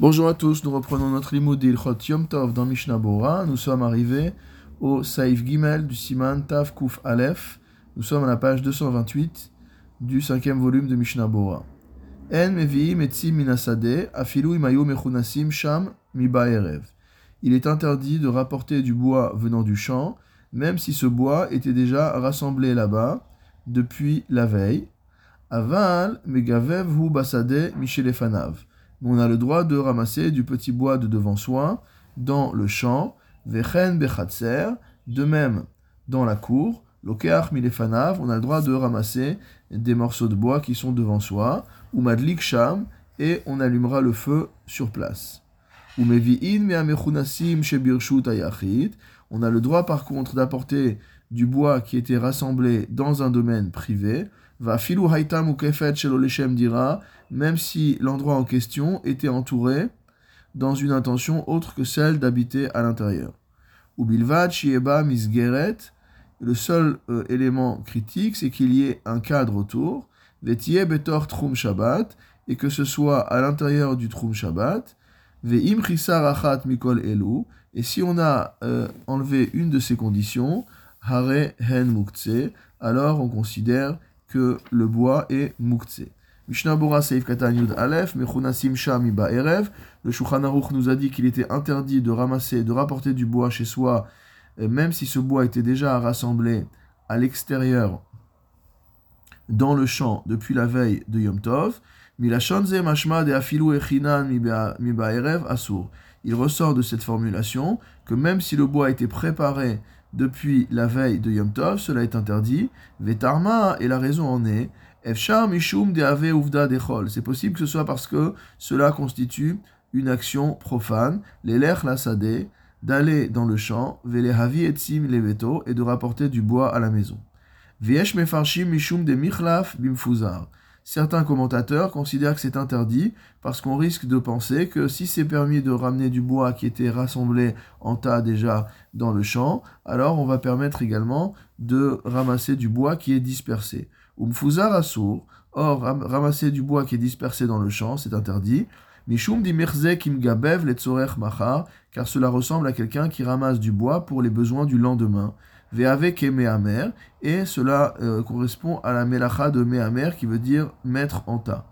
Bonjour à tous, nous reprenons notre limoud Ilchot Yom Tov dans Mishnah Bora. Nous sommes arrivés au Saïf Gimel du Siman Tav Kuf Aleph. Nous sommes à la page 228 du cinquième volume de Mishnah Bora. En meviim etzim minasade afilu imayu mechunasim sham erev. Il est interdit de rapporter du bois venant du champ, même si ce bois était déjà rassemblé là-bas depuis la veille. Aval megavev hu basade michelefanav on a le droit de ramasser du petit bois de devant soi dans le champ, vechen bechatser, de même dans la cour, lokeach milefanav, on a le droit de ramasser des morceaux de bois qui sont devant soi, ou madlik sham, et on allumera le feu sur place. On a le droit par contre d'apporter du bois qui était rassemblé dans un domaine privé, va filu haitam ou kefet dira, même si l'endroit en question était entouré dans une intention autre que celle d'habiter à l'intérieur. Ou bilvad shieba misgeret, le seul euh, élément critique, c'est qu'il y ait un cadre autour, vetie betor trum shabbat, et que ce soit à l'intérieur du trum shabbat, ve'im achat mikol elu, et si on a euh, enlevé une de ces conditions, hare hen mukse, alors on considère que le bois est muktse. Mishnah Seif Katan Yud Erev. Le Shulchan nous a dit qu'il était interdit de ramasser, de rapporter du bois chez soi, euh, même si ce bois était déjà rassemblé à l'extérieur dans le champ depuis la veille de Yom Tov. Erev. Il ressort de cette formulation que même si le bois a été préparé depuis la veille de Yom Tov, cela est interdit. Vetarma, et la raison en est. C'est possible que ce soit parce que cela constitue une action profane, l'Elech Lasade, d'aller dans le champ, Velehavi Etzim Leveto, et de rapporter du bois à la maison. Viesh Mefarshim Mishum de Michlaf Bimfuzar. Certains commentateurs considèrent que c'est interdit parce qu'on risque de penser que si c'est permis de ramener du bois qui était rassemblé en tas déjà dans le champ, alors on va permettre également de ramasser du bois qui est dispersé. Umfuzar assour, or ramasser du bois qui est dispersé dans le champ, c'est interdit. Mishum di kim gabev machar, car cela ressemble à quelqu'un qui ramasse du bois pour les besoins du lendemain. Me'amer, et cela euh, correspond à la melacha de me'amer qui veut dire mettre en tas.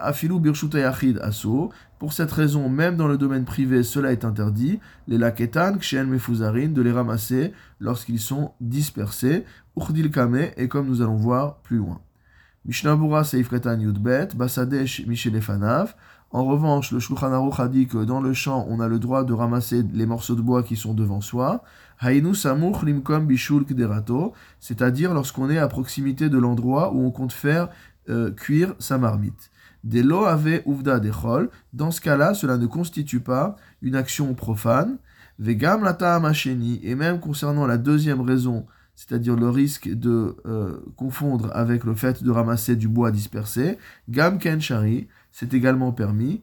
Afilu aso. Pour cette raison, même dans le domaine privé, cela est interdit. Les laketan, kshen mefuzarin, de les ramasser lorsqu'ils sont dispersés. Uchdil kame, et comme nous allons voir plus loin. Mishnabura seif ketan yudbet, basadesh mishelefanav. En revanche, le Shulchan Aruch a dit que dans le champ, on a le droit de ramasser les morceaux de bois qui sont devant soi. C'est-à-dire lorsqu'on est à proximité de l'endroit où on compte faire euh, cuire sa marmite. Des lo avait uvda dechol, dans ce cas-là, cela ne constitue pas une action profane. Vegam lata amasheni, et même concernant la deuxième raison, c'est-à-dire le risque de euh, confondre avec le fait de ramasser du bois dispersé, gam ken shari, c'est également permis.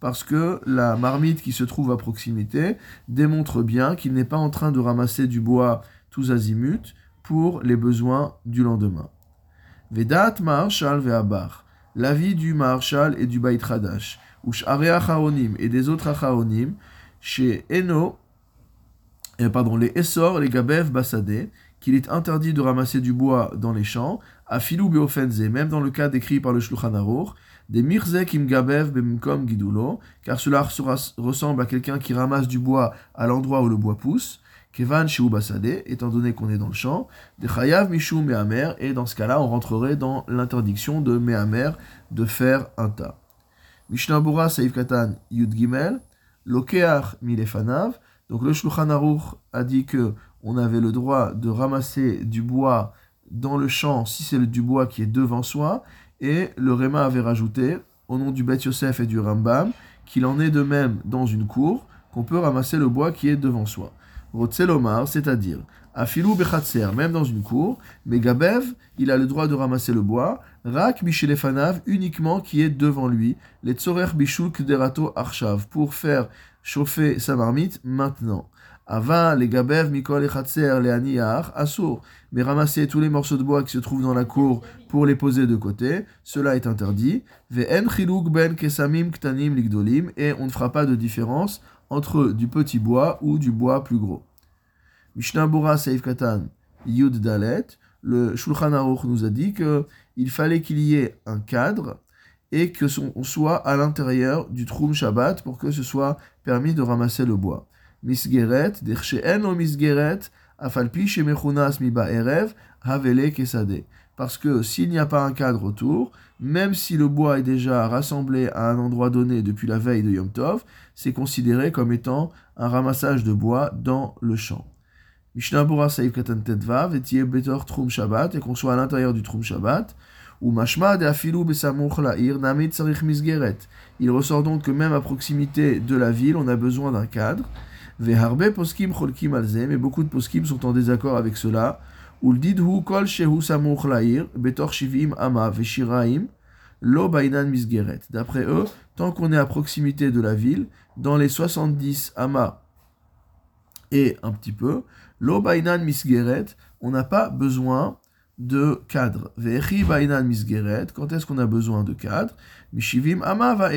Parce que la marmite qui se trouve à proximité démontre bien qu'il n'est pas en train de ramasser du bois tous azimuts pour les besoins du lendemain. Vedat Marshal Ve'abar. L'avis du Marshal et du Bait Hadash. Ush et des autres Achaonim. Chez Eno, et pardon, les Essor, les Gabev Basade, qu'il est interdit de ramasser du bois dans les champs, à filou beofenze, même dans le cas décrit par le Shulchan Aruch, des mirzek im gabev bemkom gidulo, car cela ressemble à quelqu'un qui ramasse du bois à l'endroit où le bois pousse, kevan basade, étant donné qu'on est dans le champ, des chayav mishu mehamer, et dans ce cas-là, on rentrerait dans l'interdiction de mehamer de faire un tas. Mishnah Bura Saïf Katan Yud Gimel, Lokeach Milefanav, donc le Shulchan Aruch a dit que on avait le droit de ramasser du bois dans le champ si c'est du bois qui est devant soi, et le Réma avait rajouté, au nom du Beth Yosef et du Rambam, qu'il en est de même dans une cour, qu'on peut ramasser le bois qui est devant soi. Rotzelomar, c'est-à-dire, Afilou Bechatser, même dans une cour, mais il a le droit de ramasser le bois, Rak Michelefanav, uniquement qui est devant lui, les Tzorer Bishul Kderato Arshav, pour faire chauffer sa marmite maintenant. Ava, les gabev, mikol echatser, les aniyar, assour. Mais ramasser tous les morceaux de bois qui se trouvent dans la cour pour les poser de côté, cela est interdit. Ve'en chiluk ben kesamim ktanim ligdolim, et on ne fera pas de différence entre du petit bois ou du bois plus gros. Mishnah Bora Seif Katan Yud Dalet, le Shulchan Aruch nous a dit qu'il fallait qu'il y ait un cadre et que on soit à l'intérieur du Troum Shabbat pour que ce soit permis de ramasser le bois. Misgeret, dersheen o misgeret, afalpi shemechunas miba erev, havele kesade. Parce que s'il n'y a pas un cadre autour, même si le bois est déjà rassemblé à un endroit donné depuis la veille de Yom Tov, c'est considéré comme étant un ramassage de bois dans le champ. Mishnah Bora Saïf Katan Tedvav, et Betor Trum Shabbat, et qu'on soit à l'intérieur du Trum Shabbat, ou La'ir, Namit. Il ressort donc que même à proximité de la ville, on a besoin d'un cadre. Veharbe poskim cholkim alzem, et beaucoup de poskim sont en désaccord avec cela. Uldidhu kol shehu samuch la'ir, betor shivim ama veshiraim, lo bainan misgeret. D'après eux, tant qu'on est à proximité de la ville, dans les 70 amas et un petit peu, lo bainan misgeret, on n'a pas besoin de cadre. Quand est-ce qu'on a besoin de cadre? Mishivim ama va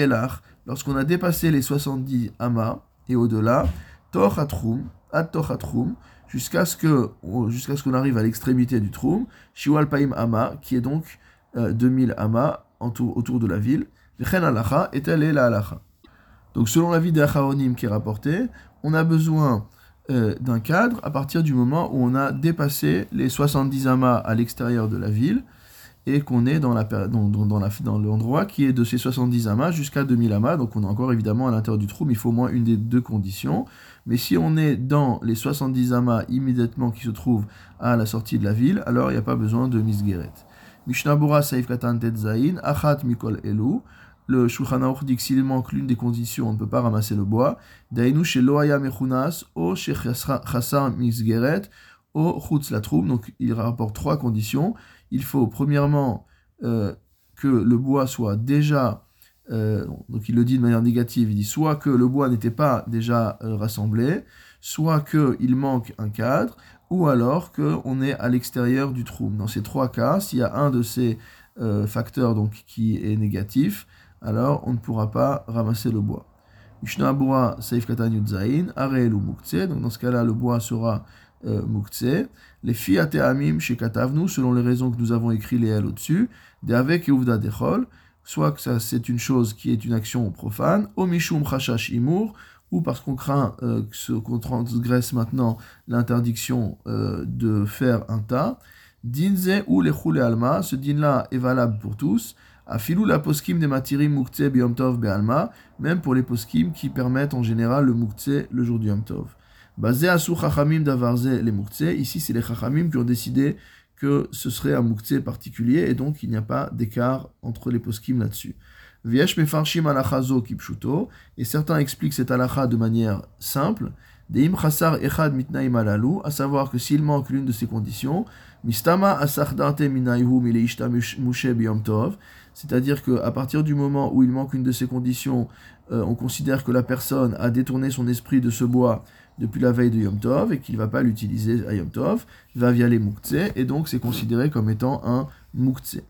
lorsqu'on a dépassé les 70 amas et au-delà, Tochatrum, ad jusqu'à ce que jusqu'à ce qu'on arrive à l'extrémité du Trum, Shiwal Paim Ama, qui est donc 2000 euh, Ama autour de la ville, Vechen Alacha, et telle est la Alacha. Donc selon la vie d'Acharonim qui est rapportée, on a besoin euh, d'un cadre à partir du moment où on a dépassé les 70 amas à l'extérieur de la ville, et qu'on est dans, la, dans, dans, dans l'endroit qui est de ces 70 amas jusqu'à 2000 amas. Donc on est encore évidemment à l'intérieur du trou, mais il faut au moins une des deux conditions. Mais si on est dans les 70 amas immédiatement qui se trouvent à la sortie de la ville, alors il n'y a pas besoin de misgeret. Mishnabura Saif Katan Tetzain, Achat Mikol Elu. Le Shulchan dit que s'il manque l'une des conditions, on ne peut pas ramasser le bois. Dainu chez Loaya Mechunas, O chez Misgeret, O Chutz Latroum. Donc il rapporte trois conditions il faut premièrement euh, que le bois soit déjà, euh, donc il le dit de manière négative, il dit soit que le bois n'était pas déjà euh, rassemblé, soit qu'il manque un cadre, ou alors qu'on est à l'extérieur du trou. Dans ces trois cas, s'il y a un de ces facteurs donc, qui est négatif, alors on ne pourra pas ramasser le bois. Mishnah Saif Katan Arel ou donc dans ce cas-là, le bois sera euh, les filles amim chez Katavnu, selon les raisons que nous avons écrit les L au-dessus, des avec et ouvda dechol, soit que ça c'est une chose qui est une action profane, omishum chashash imur, ou parce qu'on craint euh, qu'on transgresse maintenant l'interdiction euh, de faire un tas, dinze ou les alma, ce din-là est valable pour tous, afilou la poskim des matirim mukhtse biyom tov be'alma, même pour les poskim qui permettent en général le mukhtse le jour du yom tov. Basé à Chachamim d'Avarze les Moukhtse, ici c'est les Chachamim qui ont décidé que ce serait un Moukhtse particulier et donc il n'y a pas d'écart entre les poskim là-dessus. Viesh mefarshim alachazo kipshuto, et certains expliquent cette alacha de manière simple. Deim chasar echad mitnaim alalu, à savoir que s'il manque l'une de ces conditions, mistama asardate minaihu mileishta mushe biyom tov, c'est-à-dire qu'à partir du moment où il manque une de ces conditions, euh, on considère que la personne a détourné son esprit de ce bois depuis la veille de Yom Tov et qu'il ne va pas l'utiliser à Yom Tov, il va via les et donc c'est considéré comme étant un Moukhtse.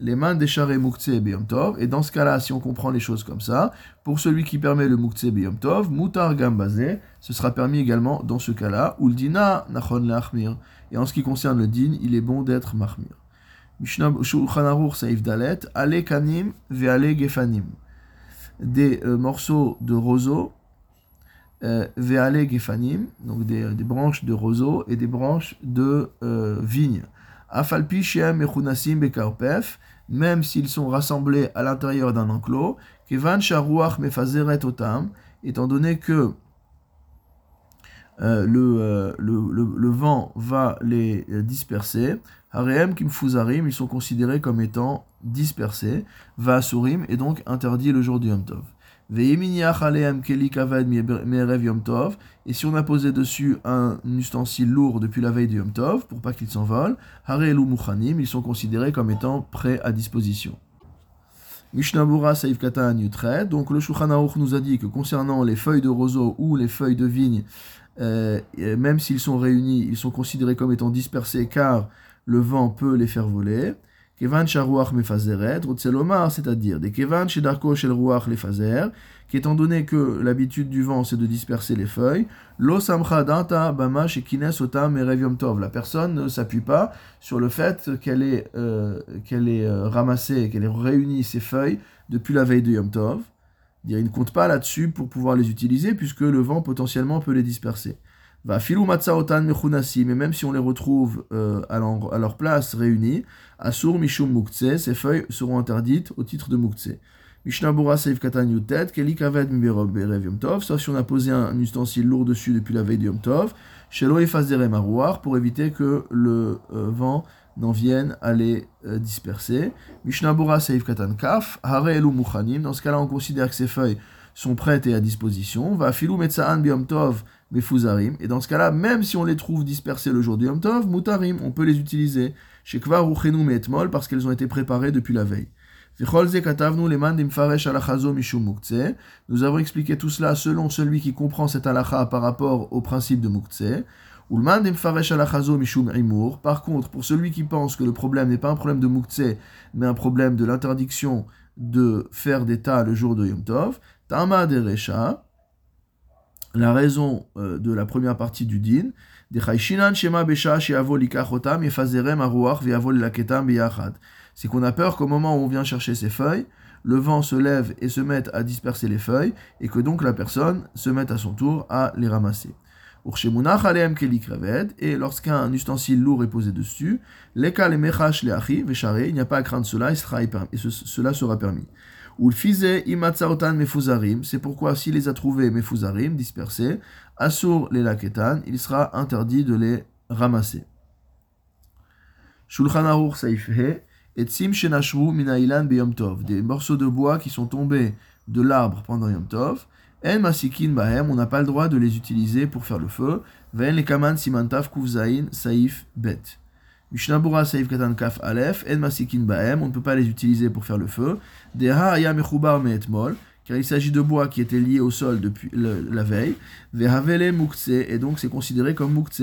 Les mains décharées Moukhtse et Yom Tov, et dans ce cas-là, si on comprend les choses comme ça, pour celui qui permet le Moukhtse et Yom Tov, Moutar Gambazé, ce sera permis également dans ce cas-là, ou le Dina Nachon Lachmir. Et en ce qui concerne le Din, il est bon d'être Mahmir. Mishnah Shulchan Saif Dalet, Ale Kanim Gefanim. Des euh, morceaux de roseau euh, veale gefanim, donc des, branches de roseau et des branches de euh, vigne. Afalpi shem mechunasim bekarpef, même s'ils sont rassemblés à l'intérieur d'un enclos, kevan sharuach mefazeret otam, étant donné que euh, le, le, vent va les disperser. Hareem kimfuzarim, ils sont considérés comme étant dispersés. Va et donc interdit le jour du Yom. Et si on a posé dessus un ustensile lourd depuis la veille du Yom Tov, pour pas qu'il s'envole, ils sont considérés comme étant prêts à disposition. Mishnabura Saïf Katan. Donc le Shulchan nous a dit que concernant les feuilles de roseau ou les feuilles de vigne, euh, même s'ils sont réunis, ils sont considérés comme étant dispersés car le vent peut les faire voler. Kevan sharuach mefazeret, c'est-à-dire des kevan shedarko shel ruach lefazer, qu'étant donné que l'habitude du vent c'est de disperser les feuilles, lo danta bama tov. La personne ne s'appuie pas sur le fait qu'elle ait, euh, qu'elle ait euh, ramassé, qu'elle ait réuni ses feuilles depuis la veille de Yom Tov. Il ne compte pas là-dessus pour pouvoir les utiliser puisque le vent potentiellement peut les disperser. Va filou matzaotan mechunasi, mais même si on les retrouve euh, à, leur, place réunis, asur mishum muktzeh, ces feuilles seront interdites au titre de muktzeh. Mishnabura seif katan yutet, keli kaved berev yom tov, sauf si on a posé un, ustensile lourd dessus depuis la veille de yom tov, shelo efazere marouar, pour éviter que le euh, vent n'en vienne à les euh, disperser. Mishnabura seif katan kaf, hare elu muchanim, dans ce cas-là on considère que ces feuilles sont prêtes et à disposition. Va filou metzaan biom tov, Et dans ce cas-là, même si on les trouve dispersés le jour du Yom Tov, Mutarim, on peut les utiliser. Chez Kvar Etmol, parce qu'elles ont été préparées depuis la veille. Nous avons expliqué tout cela selon celui qui comprend cette halakha par rapport au principe de Muktse. Par contre, pour celui qui pense que le problème n'est pas un problème de Muktse, mais un problème de l'interdiction de faire des tas le jour de Yom Tov, Tama de Recha, la raison euh, de la première partie du din, c'est qu'on a peur qu'au moment où on vient chercher ses feuilles, le vent se lève et se mette à disperser les feuilles, et que donc la personne se mette à son tour à les ramasser. Et lorsqu'un ustensile lourd est posé dessus, il n'y a pas à craindre cela, et cela sera permis. Ou le mefuzarim, c'est pourquoi s'il les a trouvés mefuzarim, dispersés, asur les laketan, il sera interdit de les ramasser. Shulchan Aruch Saifhe, et sim shenashvu minailan beyom des morceaux de bois qui sont tombés de l'arbre pendant Yom Tov, en masikin bahem, on n'a pas le droit de les utiliser pour faire le feu, ven les kaman simantav kuvzain saif bet. Mishnabura Saif Katan Kaf Aleph, En Masikin Baem, on ne peut pas les utiliser pour faire le feu. Deha Meetmol, car il s'agit de bois qui étaient liés au sol depuis la veille. Vehavele Mukse, et donc c'est considéré comme Mukse.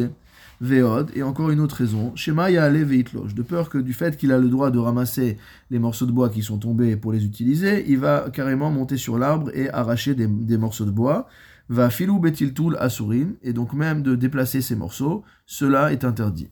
Veod, et encore une autre raison, Shema Yaale Veitlosh, de peur que du fait qu'il a le droit de ramasser les morceaux de bois qui sont tombés pour les utiliser, il va carrément monter sur l'arbre et arracher des, des morceaux de bois. Va filou betiltul asurin, et donc même de déplacer ces morceaux, cela est interdit.